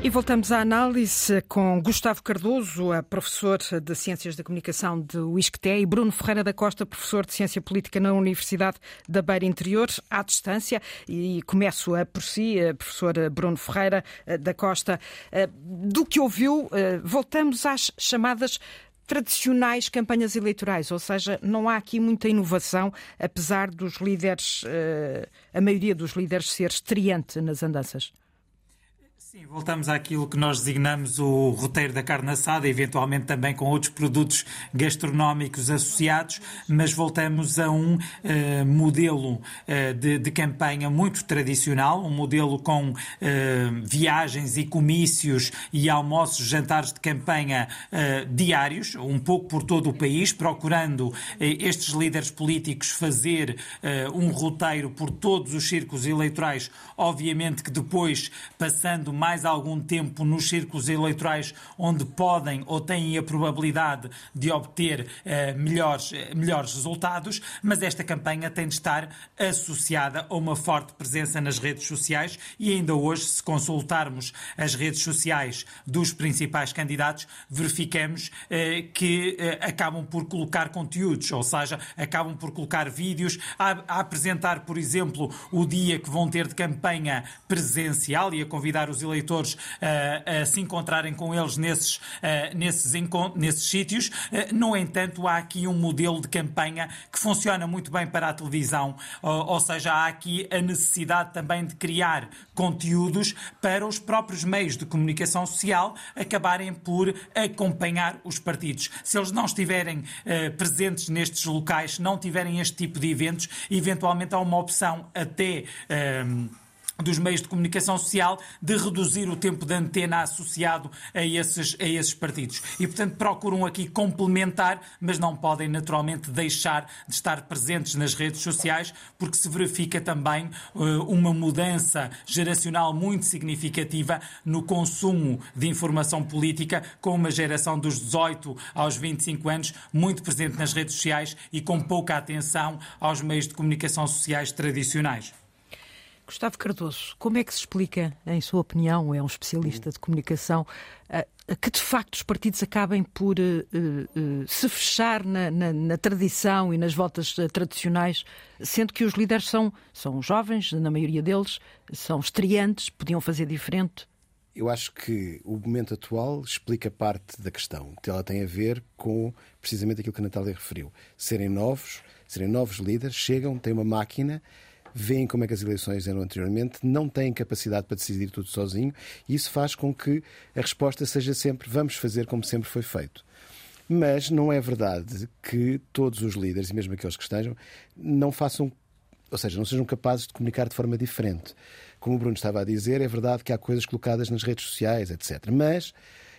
S2: E voltamos à análise com Gustavo Cardoso, professor de Ciências da Comunicação de UISCTE, e Bruno Ferreira da Costa, professor de Ciência Política na Universidade da Beira Interior, à distância. E começo a por si, professor Bruno Ferreira eh, da Costa. Eh, do que ouviu, eh, voltamos às chamadas tradicionais campanhas eleitorais, ou seja, não há aqui muita inovação, apesar dos líderes, a maioria dos líderes ser estreante nas andanças.
S14: Sim, voltamos àquilo que nós designamos o roteiro da carne assada, eventualmente também com outros produtos gastronómicos associados, mas voltamos a um uh, modelo uh, de, de, campanha muito tradicional, um modelo com uh, viagens e comícios e almoços, jantares de campanha diários, um pouco por todo o país, procurando estes líderes políticos fazer um roteiro por todos os círculos eleitorais, obviamente que depois passando mais algum tempo nos círculos eleitorais onde podem ou têm a probabilidade de obter uh, melhores, uh, melhores resultados, mas esta campanha tem de estar associada a uma forte presença nas redes sociais e ainda hoje, se consultarmos as redes sociais dos principais candidatos, verificamos uh, que acabam por colocar conteúdos, ou seja, acabam por colocar vídeos, a, a apresentar, por exemplo, o dia que vão ter de campanha presencial e a convidar os eleitores a, a se encontrarem com eles nesses, nesses, nesses sítios. No entanto, há aqui um modelo de campanha que funciona muito bem para a televisão, ou, seja, há aqui a necessidade também de criar conteúdos para os próprios meios de comunicação social acabarem por acompanhar os partidos. Se eles não estiverem presentes nestes locais, não tiverem este tipo de eventos, eventualmente há uma opção até. Uh, dos meios de comunicação social de reduzir o tempo de antena associado a esses, a esses partidos. E, portanto, procuram aqui complementar, mas não podem naturalmente deixar de estar presentes nas redes sociais, porque se verifica também uh, uma mudança geracional muito significativa no consumo de informação política, com uma geração dos 18 aos 25 anos muito presente nas redes sociais e com pouca atenção aos meios de comunicação sociais tradicionais.
S2: Gustavo Cardoso, como é que se explica, em sua opinião, é um especialista de comunicação, que de facto os partidos acabem por uh, uh, se fechar na, na, na, tradição e nas voltas tradicionais, sendo que os líderes são, são jovens, na maioria deles, são estreantes, podiam fazer diferente?
S13: Eu acho que o momento atual explica parte da questão. Ela tem a ver com precisamente aquilo que a Natália referiu. Serem novos, serem novos líderes, chegam, têm uma máquina veem como é que as eleições eram anteriormente, não têm capacidade para decidir tudo sozinho e isso faz com que a resposta seja sempre vamos fazer como sempre foi feito. Mas não é verdade que todos os líderes, e mesmo aqueles que estejam, não façam, ou seja, não sejam capazes de comunicar de forma diferente. Como o Bruno estava a dizer, é verdade que há coisas colocadas nas redes sociais, etc. Mas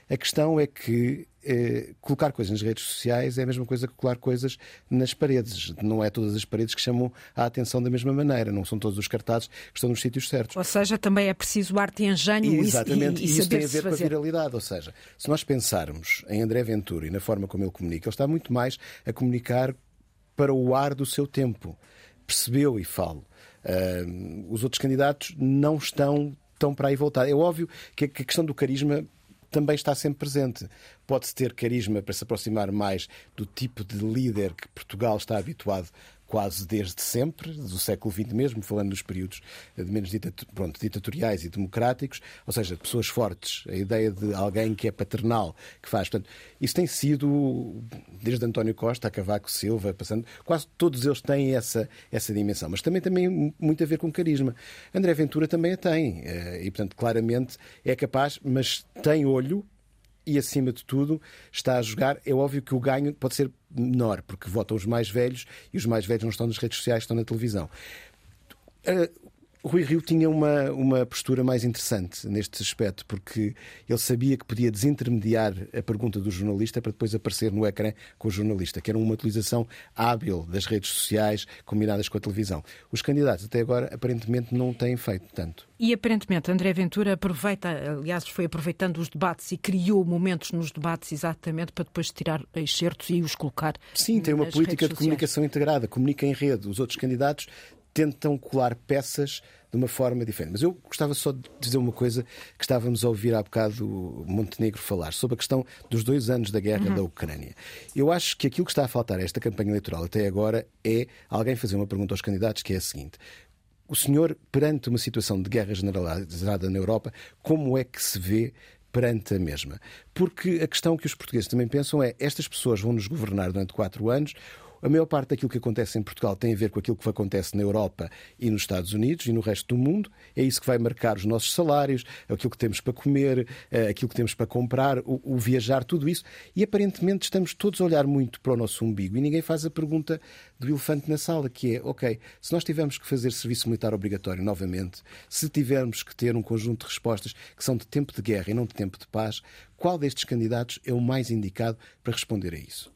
S13: A questão é que eh, colocar coisas nas redes sociais é a mesma coisa que colar coisas nas paredes. Não é todas as paredes que chamam a atenção da mesma maneira, não são todos os cartazes que estão nos sítios certos.
S2: Ou seja, também é preciso arte e engenho
S13: Exatamente,
S2: e, e,
S13: e isso tem a ver
S2: fazer.
S13: com a viralidade. Ou seja, se nós pensarmos em André Ventura e na forma como ele comunica, ele está muito mais a comunicar para o ar do seu tempo. Percebeu e falo. Uh, os outros candidatos não estão tão para aí voltar. É óbvio que a questão do carisma também está sempre presente. Pode-se ter carisma para se aproximar mais do tipo de líder que Portugal está habituado quase desde sempre, do século XX mesmo, falando dos períodos de menos pronto, ditatoriais e democráticos, ou seja, pessoas fortes, a ideia de alguém que é paternal, que faz. Portanto, isso tem sido, desde António Costa a Cavaco Silva, passando, quase todos eles têm essa, essa dimensão, mas também tem muito a ver com carisma. André Ventura também a tem, eh, e portanto, claramente é capaz, mas tem olho e, acima de tudo, está a jogar. É óbvio que o ganho pode ser menor, porque votam os mais velhos e os mais velhos não estão nas redes sociais, estão na televisão. Rui Rio tinha uma, uma postura mais interessante neste aspecto, porque ele sabia que podia desintermediar a pergunta do jornalista para depois aparecer no ecrã com o jornalista, que era uma utilização hábil das redes sociais combinadas com a televisão. Os candidatos até agora aparentemente não têm feito tanto.
S2: E aparentemente André Ventura aproveita, aliás, foi aproveitando os debates e criou momentos nos debates exatamente para depois tirar excertos e os colocar.
S13: Sim, tem uma política de comunicação integrada, comunica em rede. Os outros candidatos tentam colar peças de uma forma diferente. Mas eu gostava só de dizer uma coisa que estávamos a ouvir há bocado o Montenegro falar, sobre a questão dos dois anos da guerra uhum. da Ucrânia. Eu acho que aquilo que está a faltar a esta campanha eleitoral até agora é alguém fazer uma pergunta aos candidatos que é a seguinte. O senhor, perante uma situação de guerra generalizada na Europa, como é que se vê perante a mesma? Porque a questão que os portugueses também pensam é estas pessoas vão nos governar durante quatro anos a maior parte daquilo que acontece em Portugal tem a ver com aquilo que acontece na Europa e nos Estados Unidos e no resto do mundo. É isso que vai marcar os nossos salários, aquilo que temos para comer, eh, aquilo que temos para comprar, o, o viajar, tudo isso. E aparentemente estamos todos a olhar muito para o nosso umbigo e ninguém faz a pergunta do elefante na sala, que é, ok, se nós tivermos que fazer serviço militar obrigatório novamente, se tivermos que ter um conjunto de respostas que são de tempo de guerra e não de tempo de paz, qual destes candidatos é o mais indicado para responder a isso?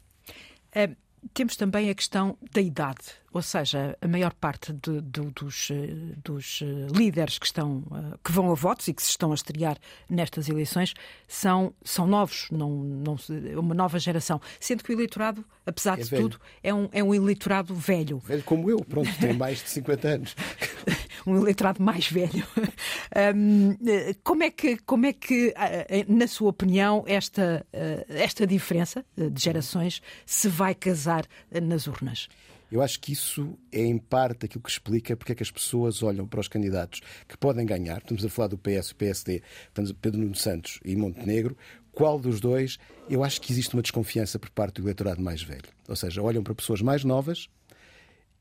S2: É, temos também a questão da idade, ou seja, a maior parte de, de, dos, eh, dos, eh, líderes que, estão, eh, que vão a votos e que se estão a estrear nestas eleições são, são novos, não, não, é uma nova geração. Sendo que o eleitorado, apesar é de velho. tudo, é um, é um eleitorado velho.
S13: Velho como eu, pronto, tem mais de 50 anos.
S2: um eleitorado mais velho. Um, como, é que, como é que, na sua opinião, esta, esta diferença de gerações se vai casar nas urnas?
S13: Eu acho que isso é, em parte, aquilo que explica porque é que as pessoas olham para os candidatos que podem ganhar. Estamos a falar do PS e PSD, Pedro Nuno Santos e Montenegro. Qual dos dois? Eu acho que existe uma desconfiança por parte do eleitorado mais velho. Ou seja, olham para pessoas mais novas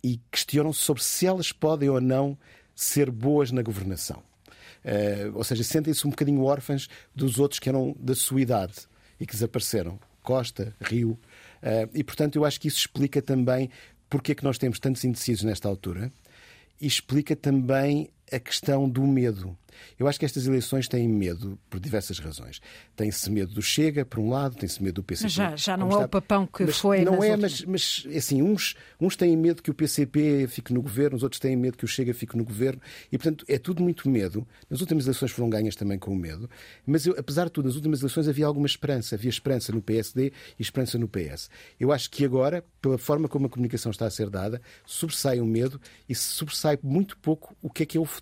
S13: e questionam-se sobre se elas podem ou não ser boas na governação. Uh, ou seja, sentem-se um bocadinho órfãs dos outros que eram da sua idade e que desapareceram. Costa, Rio. Uh, e, portanto, eu acho que isso explica também porque é que nós temos tantos indecisos nesta altura e explica também a questão do medo. Eu acho que estas eleições têm medo por diversas razões. Tem-se medo do Chega, por um lado, tem-se medo do PCP. Mas
S2: já, já não é o papão que
S13: mas
S2: foi.
S13: Não é, mas, mas assim, uns, uns têm medo que o PCP fique no governo, os outros têm medo que o Chega fique no governo. E, portanto, é tudo muito medo. Nas últimas eleições foram ganhas também com o medo. Mas, eu, apesar de tudo, nas últimas eleições havia alguma esperança. Havia esperança no PSD e esperança no PS. Eu acho que agora, pela forma como a comunicação está a ser dada, sobressai o medo e sobressai muito pouco o que é que é o futuro.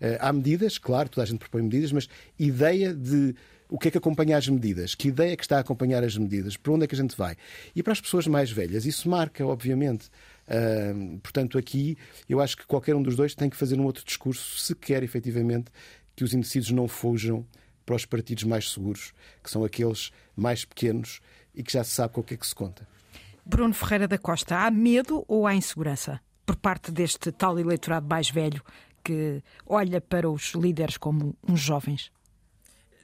S13: Eh, há medidas, claro, toda a gente propõe medidas, mas ideia de o que é que acompanha as medidas, que ideia é que está a acompanhar as medidas, para onde é que a gente vai. E para as pessoas mais velhas, isso marca, obviamente. Uh, portanto, aqui eu acho que qualquer um dos dois tem que fazer um outro discurso se quer efetivamente que os indecisos não fujam para os partidos mais seguros, que são aqueles mais pequenos e que já se sabe com o que é que se conta.
S2: Bruno Ferreira da Costa, há medo ou há insegurança por parte deste tal eleitorado mais velho que olha para os líderes como uns jovens?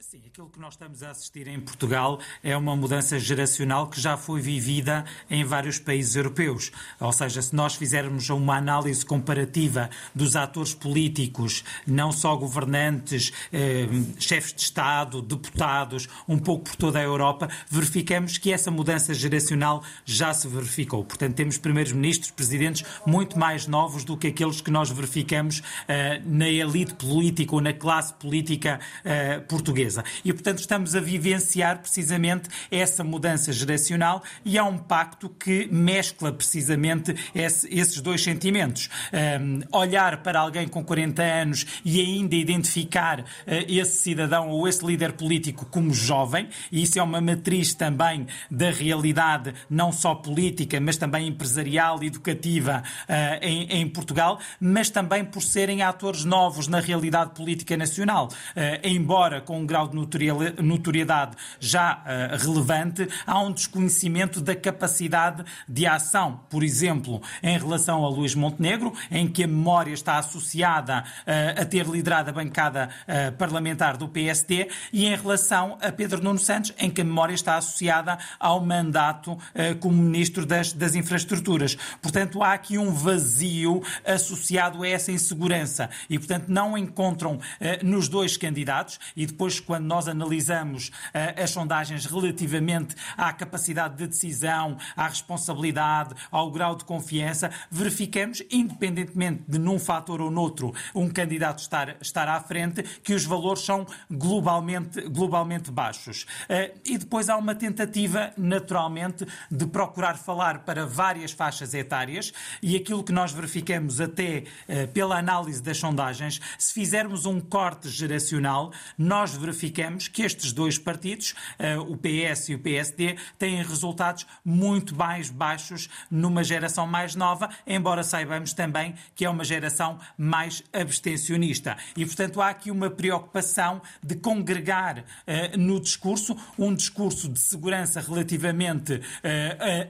S14: Sim, aquilo que nós estamos a assistir em Portugal é uma mudança geracional que já foi vivida em vários países europeus. Ou seja, se nós fizermos uma análise comparativa dos atores políticos, não só governantes, eh, chefes de Estado, deputados, um pouco por toda a Europa, verificamos que essa mudança geracional já se verificou. Portanto, temos primeiros ministros, presidentes muito mais novos do que aqueles que nós verificamos eh, na elite política ou na classe política eh, portuguesa. E, portanto, estamos a vivenciar precisamente essa mudança geracional e há um pacto que mescla precisamente esse, esses dois sentimentos. Um, olhar para alguém com 40 anos e ainda identificar uh, esse cidadão ou esse líder político como jovem, e isso é uma matriz também da realidade, não só política, mas também empresarial e educativa uh, em, em, Portugal, mas também por serem atores novos na realidade política nacional. Uh, embora com um grau de notoriedade já uh, relevante, há um desconhecimento da capacidade de ação. Por exemplo, em relação a Luís Montenegro, em que a memória está associada uh, a ter liderado a bancada uh, parlamentar do PSD, e em relação a Pedro Nuno Santos, em que a memória está associada ao mandato como Ministro das, das Infraestruturas. Portanto, há aqui um vazio associado a essa insegurança e, portanto, não encontram nos dois candidatos, e depois, quando nós analisamos uh, as sondagens relativamente à capacidade de decisão, à responsabilidade, ao grau de confiança, verificamos, independentemente de num fator ou noutro um candidato estar, estar à frente, que os valores são globalmente, globalmente baixos. Uh, e depois há uma tentativa, naturalmente, de procurar falar para várias faixas etárias e aquilo que nós verificamos até uh, pela análise das sondagens, se fizermos um corte geracional, nós verificamos verificamos que estes dois partidos, eh, o PS e o PSD, têm resultados muito mais baixos numa geração mais nova, embora saibamos também que é uma geração mais abstencionista. E, portanto, há aqui uma preocupação de congregar uh, no discurso um discurso de segurança relativamente uh,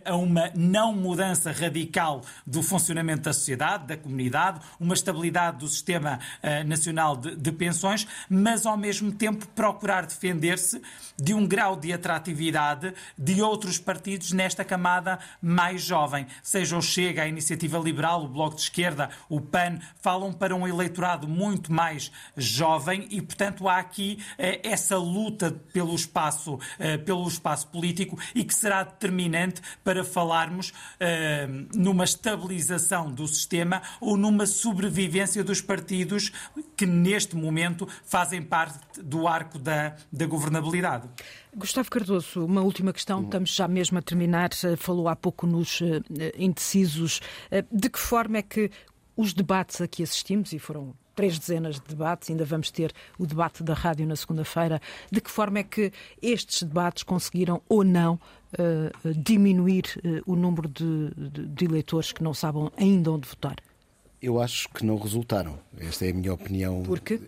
S14: a, uma não mudança radical do funcionamento da sociedade, da comunidade, uma estabilidade do sistema nacional de, de pensões, mas ao mesmo tempo procurar defender-se de um grau de atratividade de outros partidos nesta camada mais jovem. Seja o Chega, a Iniciativa Liberal, o Bloco de Esquerda, o PAN, falam para um eleitorado muito mais jovem e, portanto, há aqui eh, essa luta pelo espaço, eh, pelo espaço político e que será determinante para falarmos eh, numa estabilização do sistema ou numa sobrevivência dos partidos que, neste momento, fazem parte do arco da, da governabilidade.
S2: Gustavo Cardoso, uma última questão, estamos já mesmo a terminar. Eh, falou há pouco nos uh, indecisos. Uh, de que forma é que os debates a que assistimos, e foram três dezenas de debates, ainda vamos ter o debate da rádio na segunda-feira, de que forma é que estes debates conseguiram ou não uh, diminuir o número de, de, de eleitores que não sabem ainda onde votar?
S13: Eu acho que não resultaram. Esta é a minha opinião.
S2: Por quê?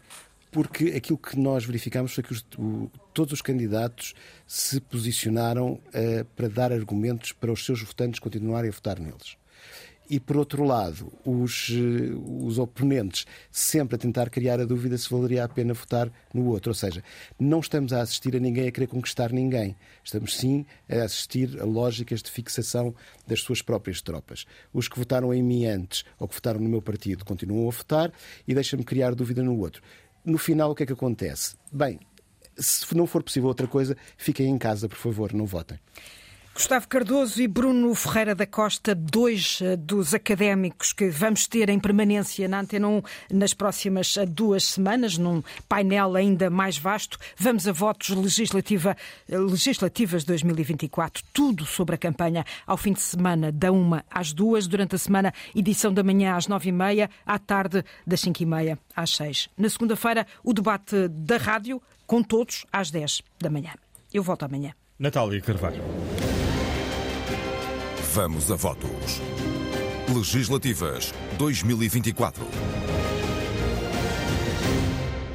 S13: Porque aquilo que nós verificamos foi que os, o, todos os candidatos se posicionaram uh, para dar argumentos para os seus votantes continuarem a votar neles e, por outro lado, os, eh, os oponentes sempre a tentar criar a dúvida se valeria a pena votar no outro. Ou seja, não estamos a assistir a ninguém a querer conquistar ninguém. Estamos sim a assistir a lógicas de fixação das suas próprias tropas. Os que votaram em mim antes ou que votaram no meu partido continuam a votar e deixam-me criar dúvida no outro. No final, o que é que acontece? Bem, se não for possível outra coisa, fiquem em casa, por favor, não votem.
S2: Gustavo Cardoso e Bruno Ferreira da Costa, dois eh, dos académicos que vamos ter em permanência na Antena 1 nas próximas eh, duas semanas, num painel ainda mais vasto. Vamos a votos legislativa, eh, legislativas 2024, tudo sobre a campanha ao fim de semana, da uma às duas, durante a semana, edição da manhã às nove e meia, à tarde das cinco e meia às seis. Na segunda-feira, o debate da rádio, com todos, às dez da manhã. Eu volto amanhã.
S24: Natália Carvalho.
S25: Vamos a votos. Legislativas 2024.